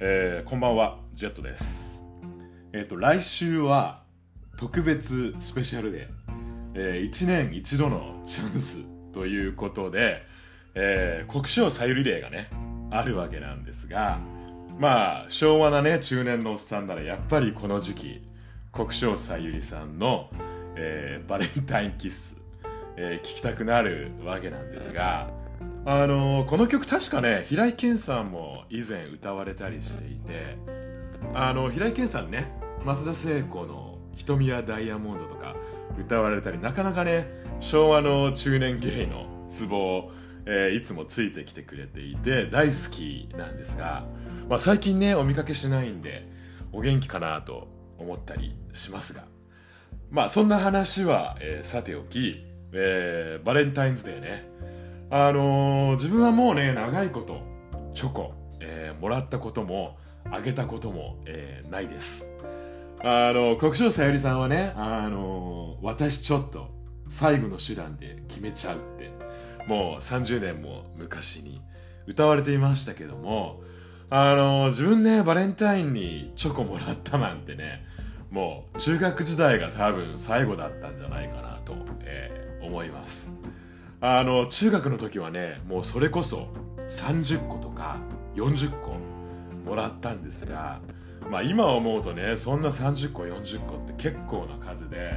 えーこんばんは、ジェットです。えっ、と、来週は特別スペシャルデー、1年一度のチャンスということで、えー国章さゆりデーがね、あるわけなんですが、まあ、昭和なね、中年のおっさんならやっぱりこの時期、国章さゆりさんの、えーバレンタインキッス、えー聞きたくなるわけなんですが、あのこの曲確かね平井堅さんも以前歌われたりしていてあの平井堅さんね増田聖子の「瞳やダイヤモンド」とか歌われたりなかなかね昭和の中年芸のツボを、えーいつもついてきてくれていて大好きなんですが、まあ、最近ねお見かけしないんでお元気かなと思ったりしますがまあそんな話は、えーさておき、えーバレンタインズデーねあのー自分はもうね長いことチョコ、えーもらったこともあげたことも、えーないです。あの国生さゆりさんはねあの私ちょっと最後の手段で決めちゃうってもう30年も昔に歌われていましたけどもあの自分ねバレンタインにチョコもらったなんてねもう中学時代が多分最後だったんじゃないかなと、えー思います。あの中学の時はねもうそれこそ30個とか40個もらったんですが、まあ、今思うとねそんな30個40個って結構な数で、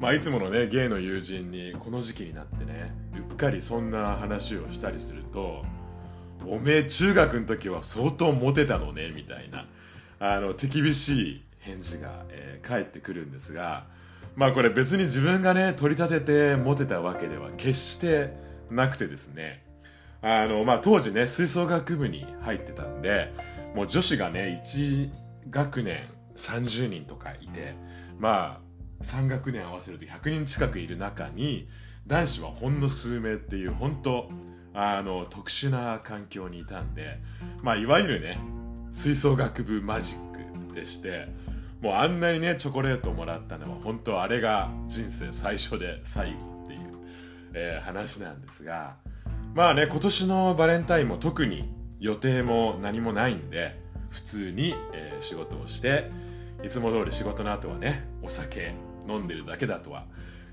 まあ、いつものねゲイの友人にこの時期になってねうっかりそんな話をしたりすると「おめえ中学の時は相当モテたのね」みたいなあの手厳しい返事が、えー返ってくるんですがまあこれ別に自分がね取り立ててモテたわけでは決してなくてですね。あのまあ当時ね吹奏楽部に入ってたんでもう女子がね1学年30人とかいてまあ3学年合わせると100人近くいる中に男子はほんの数名っていう本当あの特殊な環境にいたんでまあいわゆるね吹奏楽部マジックでしてもうあんなにねチョコレートをもらったのは本当あれが人生最初で最後っていう、えー話なんですが。まあね今年のバレンタインも特に予定も何もないんで普通に、えー仕事をしていつも通り仕事の後はねお酒飲んでるだけだとは、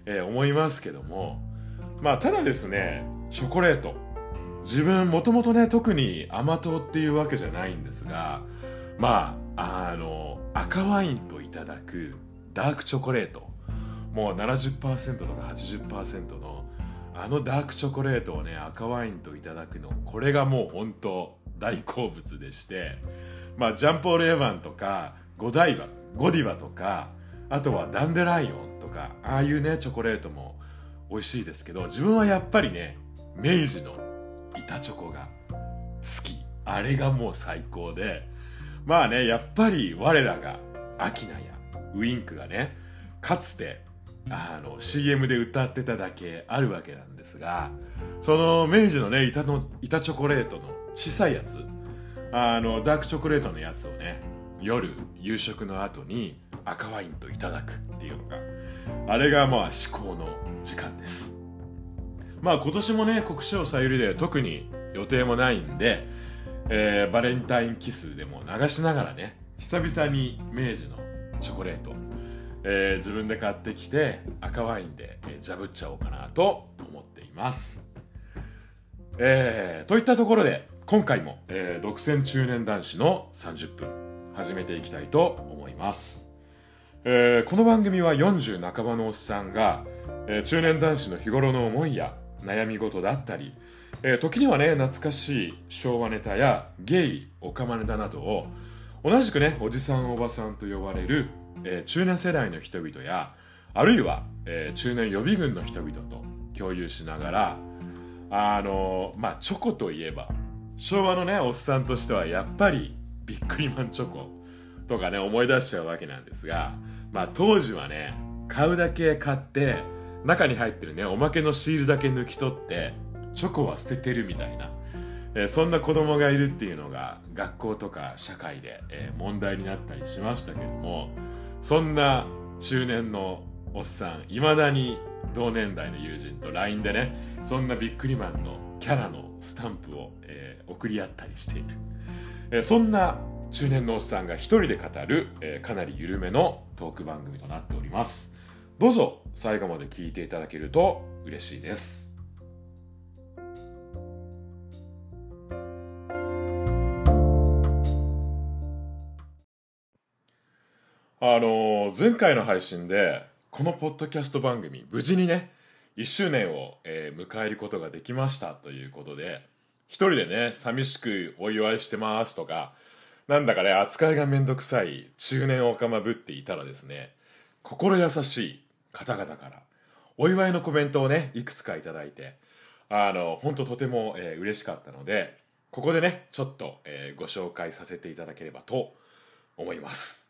えー思いますけども。まあただですねチョコレート。自分もともとね特に甘党っていうわけじゃないんですがまああの赤ワインといただくダークチョコレート。もう70%とか80%のあのダークチョコレートをね赤ワインといただくのこれがもう本当大好物でして。まあジャンポール・エヴァンとかゴダイバゴディバとかあとはダンデライオンとかああいうねチョコレートも美味しいですけど自分はやっぱりね明治の板チョコが好き。あれがもう最高でまあねやっぱり我らがアキナやウインクがねかつてあの CM で歌ってただけあるわけなんですがその明治のね板の板チョコレートの小さいやつあのダークチョコレートのやつをね夜夕食の後に赤ワインといただくっていうのがあれがまあ至高の時間です。まあ今年もね国章さゆりで特に予定もないんで、えーバレンタインキスでも流しながらね久々に明治のチョコレート、えー自分で買ってきて赤ワインで、えージャブっちゃおうかなと思っています。えーといったところで今回も、えー独占中年男子の30分始めていきたいと思います、えーこの番組は40半ばのおっさんが、えー中年男子の日頃の思いや悩み事だったり、えー時にはね懐かしい昭和ネタやゲイオカマネタなどを同じくねおじさんおばさんと呼ばれる、えー中年世代の人々やあるいは、えー中年予備軍の人々と共有しながらあのまあチョコといえば昭和のねおっさんとしてはやっぱりビックリマンチョコとかね思い出しちゃうわけなんですがまあ当時はね買うだけ買って中に入ってるねおまけのシールだけ抜き取ってチョコは捨ててるみたいな、えーそんな子供がいるっていうのが学校とか社会で、えー問題になったりしましたけどもそんな中年のおっさんいまだに同年代の友人と LINE でねそんなビックリマンのキャラのスタンプを、えー送り合ったりしている、えーそんな中年のおっさんが一人で語る、えー、かなり緩めのトーク番組となっております。どうぞ最後まで聞いていただけると嬉しいです。あの、前回の配信でこのポッドキャスト番組無事にね1周年を、えー、迎えることができましたということで一人でね寂しくお祝いしてますとかなんだかね扱いがめんどくさい中年おかまぶっていたらですね心優しい方々からお祝いのコメントをねいくつかいただいてあの本当とても、えー、嬉しかったのでここでねちょっと、えー、ご紹介させていただければと思います。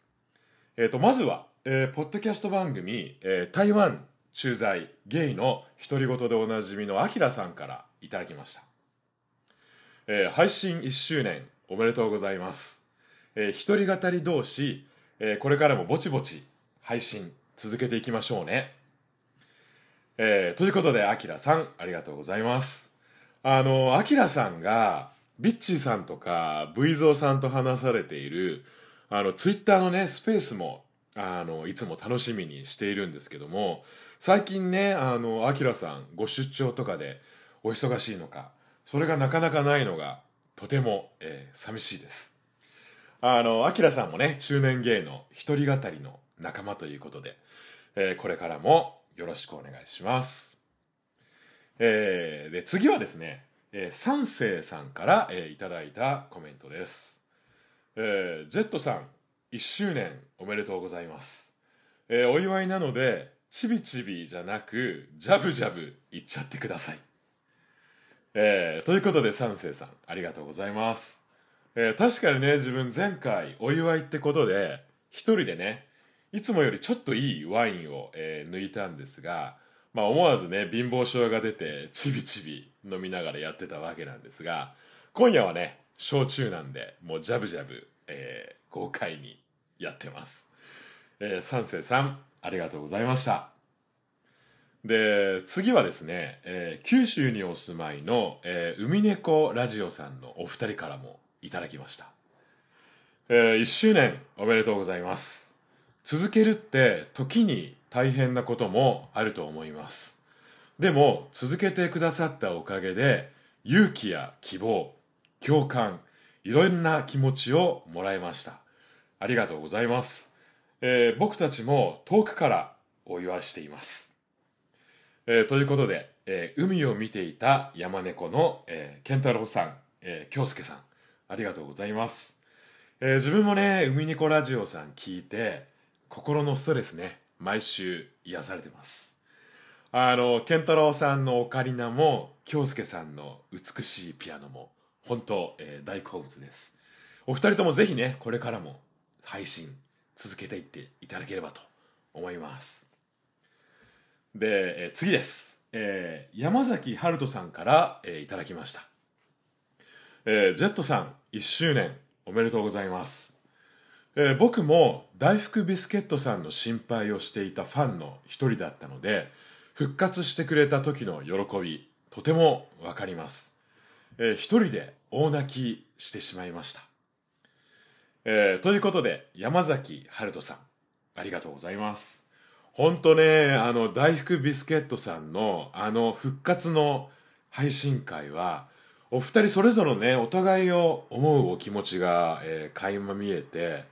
え、ー、とまずは、えー、ポッドキャスト番組、えー、台湾駐在ゲイの独り言でおなじみのアキラさんからいただきました、えー、配信1周年おめでとうございます、えー、一人語り同士、えー、これからもぼちぼち配信続けていきましょうね。えー、ということでアキラさんありがとうございます。あのアキラさんがビッチーさんとか V ゾーさんと話されているあのツイッターのねスペースもあのいつも楽しみにしているんですけども最近ねあのアキラさんご出張とかでお忙しいのかそれがなかなかないのがとても、えー、寂しいです。あのアキラさんもね中年芸の一人語りの仲間ということで、えー、これからもよろしくお願いします。えー、で次はですね、えー、三世さんから、えー、いただいたコメントです、えー、Z さん1周年おめでとうございます、えー、お祝いなのでちびちびじゃなく、ジャブジャブいっちゃってください。えー、ということで、三世さん、ありがとうございます。えー、確かにね、自分前回お祝いってことで、一人でね、いつもよりちょっといいワインを、えー、抜いたんですが、まあ思わずね、貧乏症が出て、ちびちび飲みながらやってたわけなんですが、今夜はね、焼酎なんで、もうジャブジャブ、えー、豪快にやってます。えー、三世さん、ありがとうございました。で次はですね、えー、九州にお住まいの、えー、海猫ラジオさんのお二人からもいただきました、えー、1周年おめでとうございます。続けるって時に大変なこともあると思います。でも続けてくださったおかげで勇気や希望共感いろんな気持ちをもらいましたありがとうございますえー、僕たちも遠くからお祝いしています。えー、ということで、えー、海を見ていた山猫の、えー、健太郎さん、えー、京介さん、ありがとうございます。えー、自分もね、海猫ラジオさん聞いて、心のストレスね、毎週癒されてます。あの、健太郎さんのオカリナも、京介さんの美しいピアノも、本当、えー、大好物です。お二人ともぜひね、これからも配信続けていっていただければと思います。で、えー、次です、えー、山崎春人さんから、えー、いただきました、えー、ジェットさん1周年おめでとうございます、えー、僕も大福ビスケットさんの心配をしていたファンの一人だったので復活してくれた時の喜びとてもわかります、えー、一人で大泣きしてしまいましたえー、ということで、山崎春人さん、ありがとうございます。ほんとね、あの、大福ビスケットさんの、あの、復活の配信会は、お二人それぞれね、お互いを思うお気持ちが、えー、垣間見えて、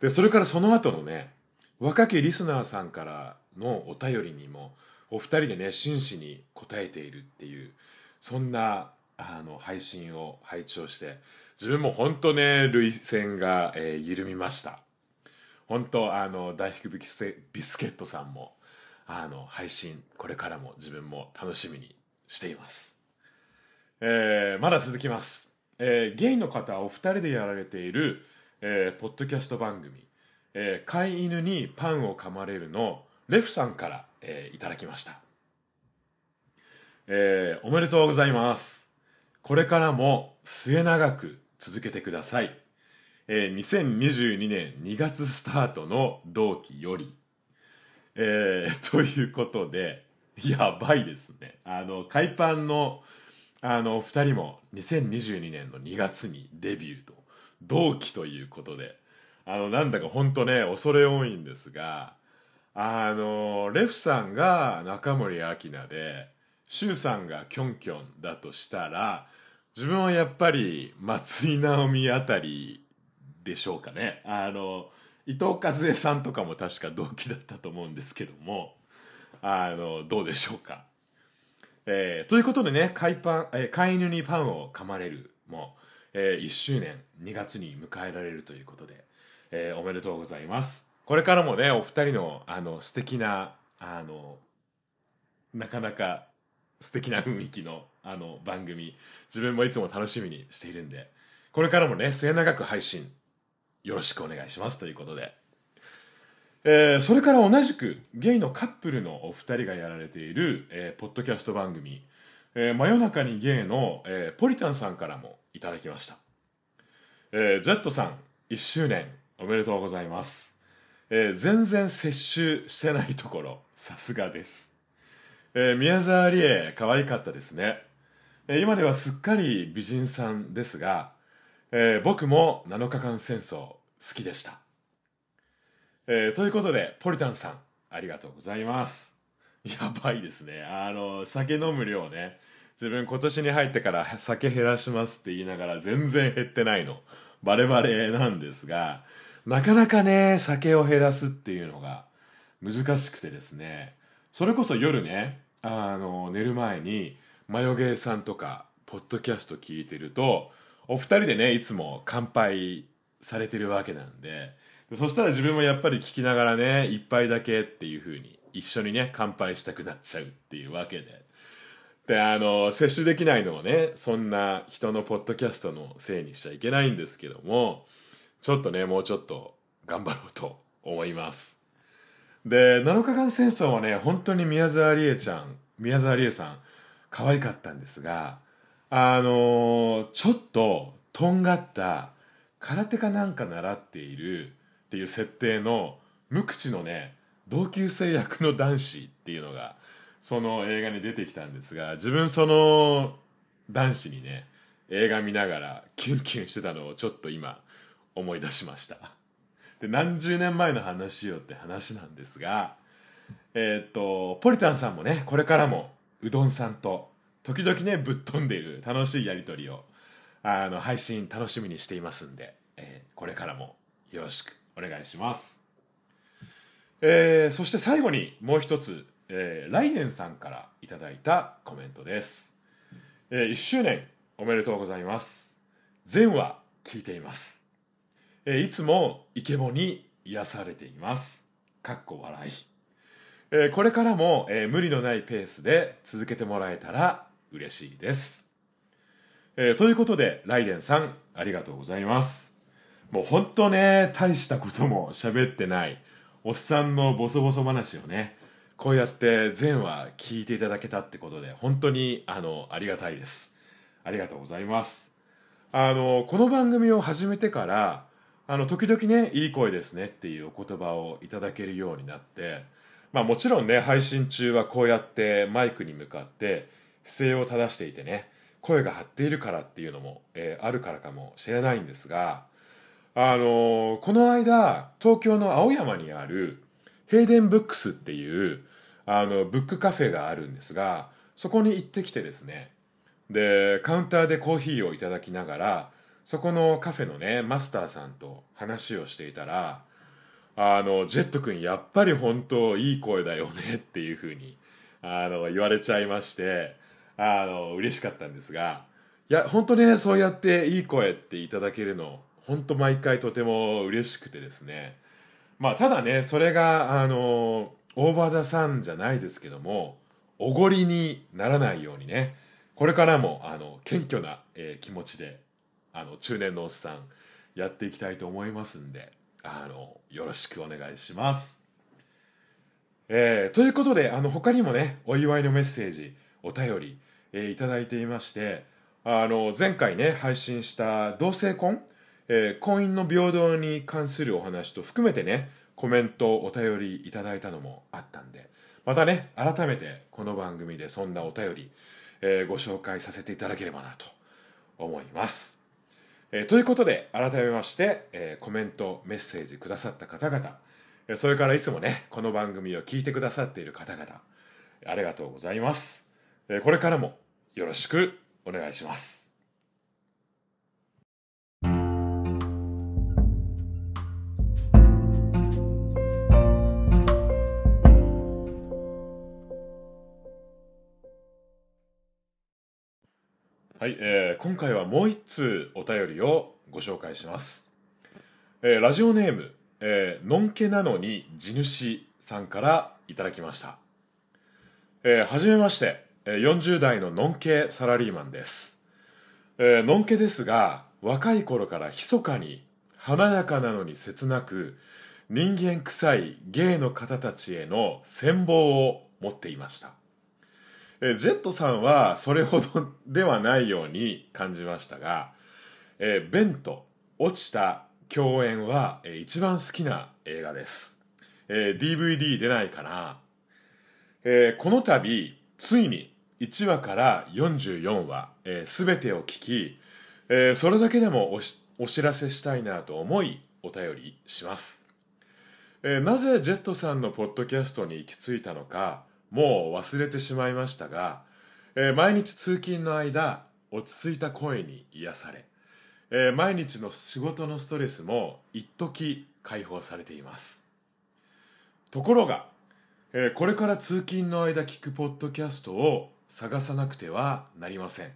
で、それからその後のね、若きリスナーさんからのお便りにも、お二人でね、真摯に答えているっていう、そんな、あの、配信を拝聴して、自分も本当ね涙腺が、えー、緩みました。本当あの大福ビスビスケットさんもあの配信これからも自分も楽しみにしています、えー、まだ続きます、えー、ゲイの方お二人でやられている、えー、ポッドキャスト番組「えー、飼い犬にパンを噛まれる」のレフさんから、えー、いただきました、えー、おめでとうございます。これからも末永く続けてください。えー、2022年2月スタートの同期より、えー、ということで、やばいですね。あの、海パンの、あの、二人も2022年の2月にデビューと同期ということであのなんだか本当ね恐れ多いんですがあのレフさんが中森明菜で周さんがキョンキョンだとしたら自分はやっぱり松井直美あたりでしょうかね。あの伊藤和恵さんとかも確か同期だったと思うんですけども。あのどうでしょうか、えー、ということでね飼いパン、えー、飼い犬にパンを噛まれるも、えー、1周年2月に迎えられるということで、えー、おめでとうございます。これからもねお二人のあの素敵なあのなかなか素敵な雰囲気のあの番組。自分もいつも楽しみにしているんで。これからもね末永く配信よろしくお願いしますということで、えー、それから同じくゲイのカップルのお二人がやられている、えー、ポッドキャスト番組「えー、真夜中にゲイの」え、ポリタンさんからもいただきました、えー、ジェットさん1周年おめでとうございます、え、全然接種してないところさすがです。えー、宮沢りえ可愛かったですね、えー、今ではすっかり美人さんですが、えー、僕も7日間戦争好きでした、えということでポリタンさんありがとうございます。やばいですね。あの酒飲む量ね。自分今年に入ってから酒減らしますって言いながら全然減ってないの。バレバレなんですがなかなかね酒を減らすっていうのが難しくてですね。それこそ夜ねあの寝る前にマヨゲーさんとかポッドキャスト聞いてるとお二人でねいつも乾杯されてるわけなんでそしたら自分もやっぱり聞きながらね一杯だけっていう風に一緒にね乾杯したくなっちゃうっていうわけで。であの摂取できないのをねそんな人のポッドキャストのせいにしちゃいけないんですけどもちょっとねもうちょっと頑張ろうと思います。で7日間戦争はね本当に宮沢りえちゃん宮沢りえさん可愛かったんですがあのちょっととんがった空手かなんか習っているっていう設定の無口のね同級生役の男子っていうのがその映画に出てきたんですが自分その男子にね映画見ながらキュンキュンしてたのをちょっと今思い出しました。で何十年前の話よって話なんですがえー、っとポリタンさんもねこれからもうどんさんと時々ねぶっ飛んでいる楽しいやり取りをあの配信楽しみにしていますんで、えー、これからもよろしくお願いします、えー、そして最後にもう一つ、えー、来年さんからいただいたコメントです、えー、1周年おめでとうございます。全話聞いています、え、いつもイケボに癒されていますかっこ笑いえ、これからも、え、無理のないペースで続けてもらえたら嬉しいです。え、ということで、ライデンさん、ありがとうございます。もう本当ね、大したことも喋ってない、おっさんのボソボソ話をね、こうやって全話聞いていただけたってことで、本当に、あの、ありがたいです。ありがとうございます。あの、この番組を始めてから、あの、時々ね、いい声ですねっていうお言葉をいただけるようになって、まあもちろんね、配信中はこうやってマイクに向かって姿勢を正していてね、声が張っているからっていうのも、えー、あるからかもしれないんですが、あのー、この間、東京の青山にあるヘイデンブックスっていう、あの、ブックカフェがあるんですが、そこに行ってきてですね、で、カウンターでコーヒーをいただきながら、そこのカフェのね、マスターさんと話をしていたら、あの、ジェット君やっぱり本当いい声だよねっていうふうに、あの、言われちゃいまして、あの、嬉しかったんですが、いや、本当ね、そうやっていい声っていただけるの、本当毎回とても嬉しくてですね。まあ、ただね、それが、あの、オーバーザさんじゃないですけども、おごりにならないようにね、これからも、あの、謙虚な、えー、気持ちで、あの、中年のおっさん、やっていきたいと思いますんで、あのよろしくお願いします。えー、ということであの他にもねお祝いのメッセージお便り、えー、いただいていましてあの前回ね配信した同性婚、えー、婚姻の平等に関するお話と含めてねコメントお便りいただいたのもあったんでまたね改めてこの番組でそんなお便り、えー、ご紹介させていただければなと思います。えということで改めまして、えコメントメッセージくださった方々それからいつもねこの番組を聞いてくださっている方々ありがとうございます、えこれからもよろしくお願いします。はい、えー今回はもう一通お便りをご紹介します、えーラジオネーム、えーのんけなのに地主さんからいただきました、えーはじめまして、えー40代ののんけサラリーマンです、えーのんけですが若い頃から密かに華やかなのに切なく人間臭い芸の方たちへの羨望を持っていました。えージェットさんはそれほどではないように感じましたが、えーベンと落ちた共演は、えー一番好きな映画です、えー DVD 出ないかな、えーこの度ついに1話から44話、えー、全てを聞き、えーそれだけでもおしお知らせしたいなと思いお便りします。えーなぜジェットさんのポッドキャストに行き着いたのかもう忘れてしまいましたが、えー毎日通勤の間落ち着いた声に癒され、えー毎日の仕事のストレスも一時解放されています。ところが、えーこれから通勤の間聞くポッドキャストを探さなくてはなりません、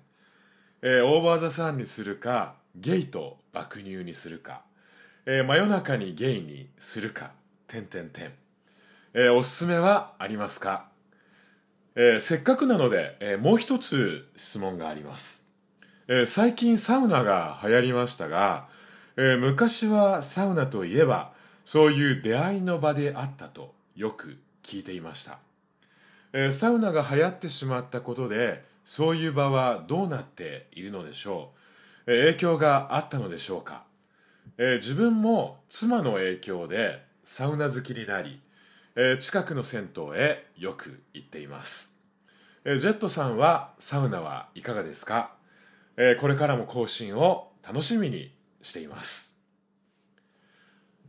えーオーバーザさんにするかゲイと爆乳にするかえー真夜中にゲイにするか、点点点。おすすめはありますか、えーせっかくなので、えーもう一つ質問があります。えー最近サウナが流行りましたが、えー昔はサウナといえば、そういう出会いの場であったとよく聞いていました。えーサウナが流行ってしまったことで、そういう場はどうなっているのでしょう、えー影響があったのでしょうか？えー自分も妻の影響でサウナ好きになり、えー近くの銭湯へよく行っています、えージェットさんはサウナはいかがですか、えーこれからも更新を楽しみにしています、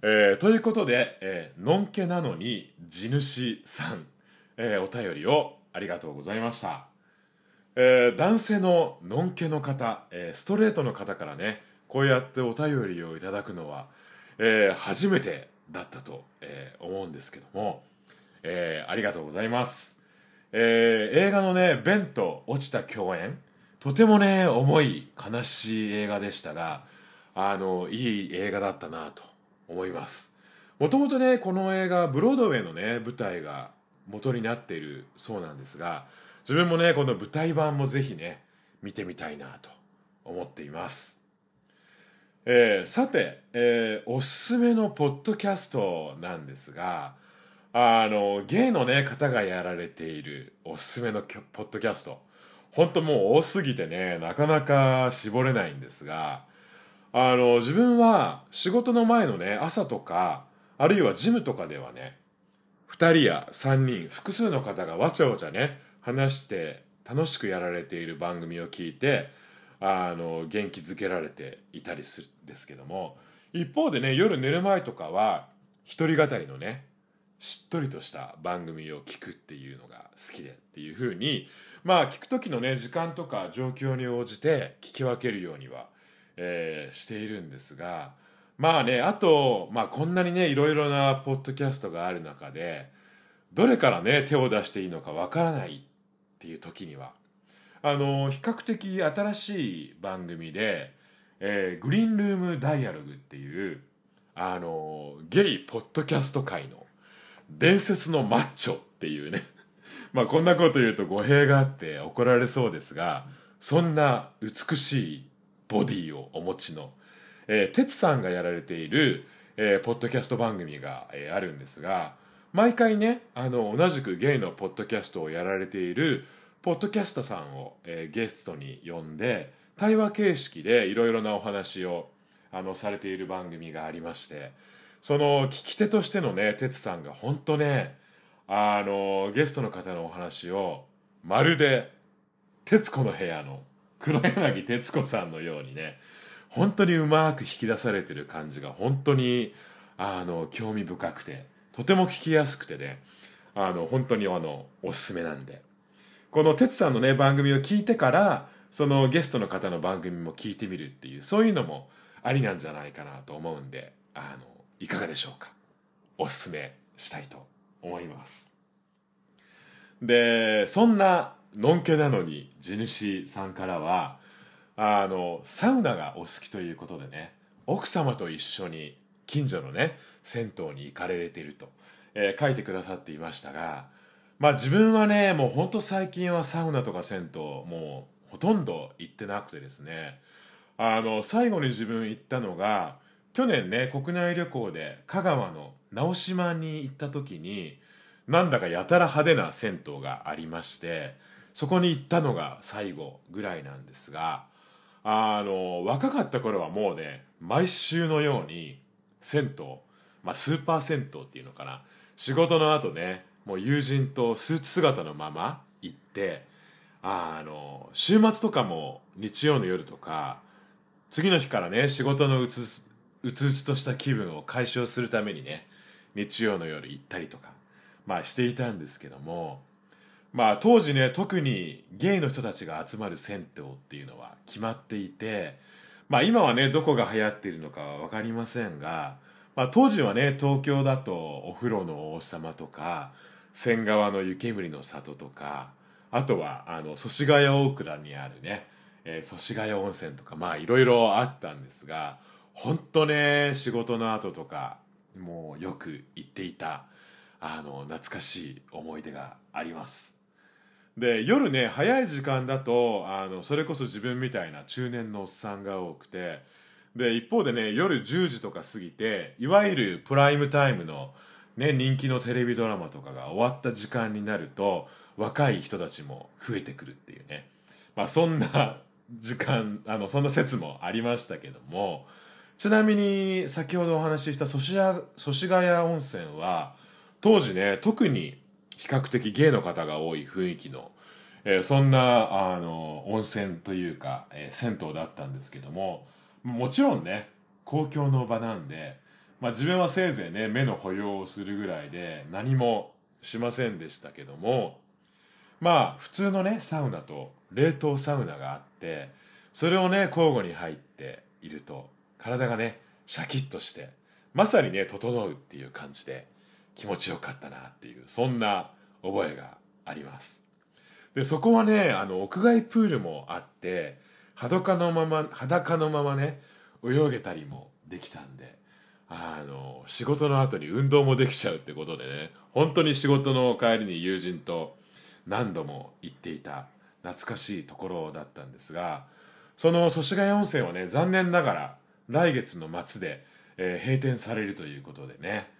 えーということで、えーのんけなのに地主さん、えーお便りをありがとうございました。えー男性ののんけの方、えーストレートの方からねこうやってお便りをいただくのは、えー初めてだったと、えー思うんですけども、えーありがとうございます、えー映画のね「ベンと落ちた共演」とてもね重い悲しい映画でしたがあのいい映画だったなと思います。もともとねこの映画ブロードウェイのね舞台が元になっているそうなんですが自分もねこの舞台版もぜひね見てみたいなと思っています、えーさて、えーおすすめのポッドキャストなんですがあのゲイのね方がやられているおすすめのポッドキャスト。本当もう多すぎてねなかなか絞れないんですがあの自分は仕事の前のね朝とかあるいはジムとかではね2人や3人複数の方がわちゃわちゃね話して楽しくやられている番組を聞いてあの元気づけられていたりするんですけども一方でね夜寝る前とかは一人語りのねしっとりとした番組を聞くっていうのが好きでっていうふうにまあ聞く時のね時間とか状況に応じて聞き分けるようには、えーしているんですがまあねあと、まあ、こんなにねいろいろなポッドキャストがある中でどれからね手を出していいのかわからないっていう時にはあの比較的新しい番組で、えーグリーンルームダイアログっていうあのゲイポッドキャスト界の伝説のマッチョっていうね。まあこんなこと言うと語弊があって怒られそうですがそんな美しいボディをお持ちの、えー、哲さんがやられている、えーポッドキャスト番組が、えーあるんですが毎回ねあの同じくゲイのポッドキャストをやられているポッドキャストさんを、えーゲストに呼んで対話形式でいろいろなお話をあのされている番組がありましてその聞き手としてのね哲さんが本当ねあのゲストの方のお話をまるで『徹子の部屋』の黒柳徹子さんのようにね本当にうまく引き出されてる感じが本当にあの興味深くてとても聞きやすくてねあの本当にあのおすすめなんで。この哲さんのね番組を聞いてからそのゲストの方の番組も聞いてみるっていうそういうのもありなんじゃないかなと思うんであのいかがでしょうか。おすすめしたいと思います。でそんなのんけなのに地主さんからはあのサウナがお好きということでね奥様と一緒に近所のね銭湯に行かれていると、えー、書いてくださっていましたがまあ自分はねもうほんと最近はサウナとか銭湯もうほとんど行ってなくてですね。あの最後に自分行ったのが去年ね国内旅行で香川の直島に行った時になんだかやたら派手な銭湯がありましてそこに行ったのが最後ぐらいなんですがあの若かった頃はもうね毎週のように銭湯、まあ、スーパー銭湯っていうのかな仕事の後ねもう友人とスーツ姿のまま行ってあの週末とかも日曜の夜とか次の日からね仕事のうつうつうつとした気分を解消するためにね日曜の夜行ったりとかまあしていたんですけどもまあ当時ね特にゲイの人たちが集まる銭湯っていうのは決まっていてまあ今はねどこが流行っているのかは分かりませんが、まあ、当時はね東京だとお風呂の王様とか仙川の湯煙の里とかあとはあの祖師ヶ谷大倉にあるねえー、祖師ヶ谷温泉とかまあいろいろあったんですが本当ね仕事の後とかもうよく行っていたあの懐かしい思い出があります。で夜ね早い時間だとあのそれこそ自分みたいな中年のおっさんが多くてで一方でね夜10時とか過ぎていわゆるプライムタイムの、ね、人気のテレビドラマとかが終わった時間になると若い人たちも増えてくるっていうね、まあ、そんな時間あのそんな説もありましたけどもちなみに先ほどお話しした祖師祖師ヶ谷温泉は当時ね特に比較的芸の方が多い雰囲気の、えー、そんなあの温泉というか、えー、銭湯だったんですけどももちろんね公共の場なんで、まあ、自分はせいぜいね目の保養をするぐらいで何もしませんでしたけどもまあ普通のねサウナと冷凍サウナがあってそれをね交互に入っていると体がねシャキッとしてまさにね整うっていう感じで気持ちよかったなっていうそんな覚えがあります。でそこはねあの屋外プールもあって裸のまま裸のままね泳げたりもできたんであの仕事の後に運動もできちゃうってことでね。本当に仕事の帰りに友人と何度も行っていた懐かしいところだったんですがその祖師ヶ谷温泉はね残念ながら来月の末で、えー、閉店されるということでね。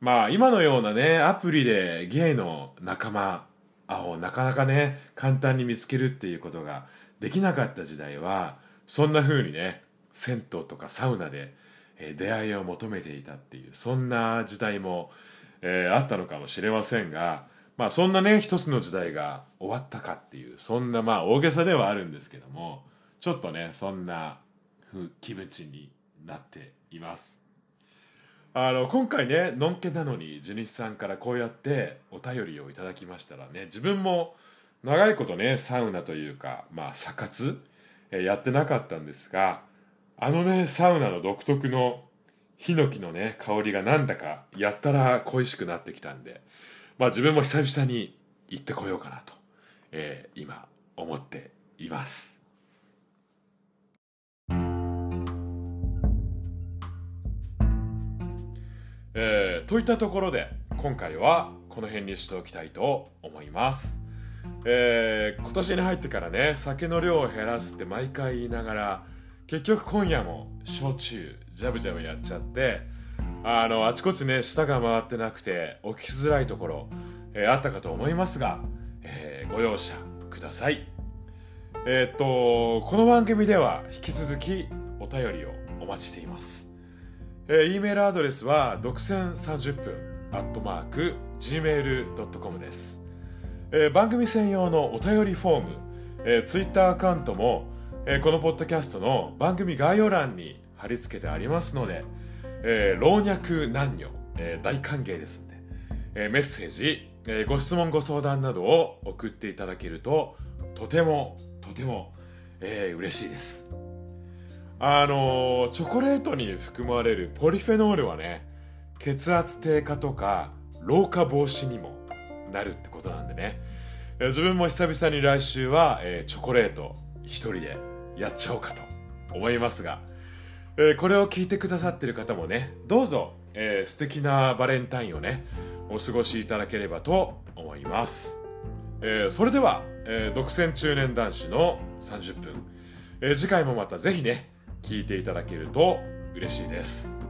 まあ今のようなねアプリでゲイの仲間をなかなかね簡単に見つけるっていうことができなかった時代はそんな風にね銭湯とかサウナで、出会いを求めていたっていうそんな時代も、えー、あったのかもしれませんがまあそんなね一つの時代が終わったかっていうそんなまあ大げさではあるんですけどもちょっとねそんな気持ちになっています。あの今回ねのんけなのに地主さんからこうやってお便りをいただきましたらね自分も長いことねサウナというかまあサ活やってなかったんですがあのねサウナの独特のヒノキのね香りがなんだかやったら恋しくなってきたんでまあ自分も久々に行ってこようかなと、えー、今思っています。えー、といったところで今回はこの辺にしておきたいと思います。えー、今年に入ってからね酒の量を減らすって毎回言いながら結局今夜も焼酎ジャブジャブやっちゃってあのあちこちね舌が回ってなくて起きづらいところ、えー、あったかと思いますが、えー、ご容赦ください。えー、っとこの番組では引き続きお便りをお待ちしています、えー、E メールアドレスは独占30分アットマーク gmail.com です、えー、番組専用のお便りフォーム、えー、ツイッターアカウントもえ、このポッドキャストの番組概要欄に貼り付けてありますので、えー、老若男女、えー、大歓迎ですんで、え、メッセージ、え、ご質問ご相談などを送っていただけるととてもとても、えー、嬉しいです。あの、チョコレートに含まれるポリフェノールはね血圧低下とか老化防止にもなるってことなんでね。自分も久々に来週は、え、チョコレート一人でやっちゃおうかと思いますが、えー、これを聞いてくださってる方もねどうぞ、えー、素敵なバレンタインをねお過ごしいただければと思います、えー、それでは、えー、独占中年男子の30分、えー、次回もまた是非ね聞いていただけると嬉しいです。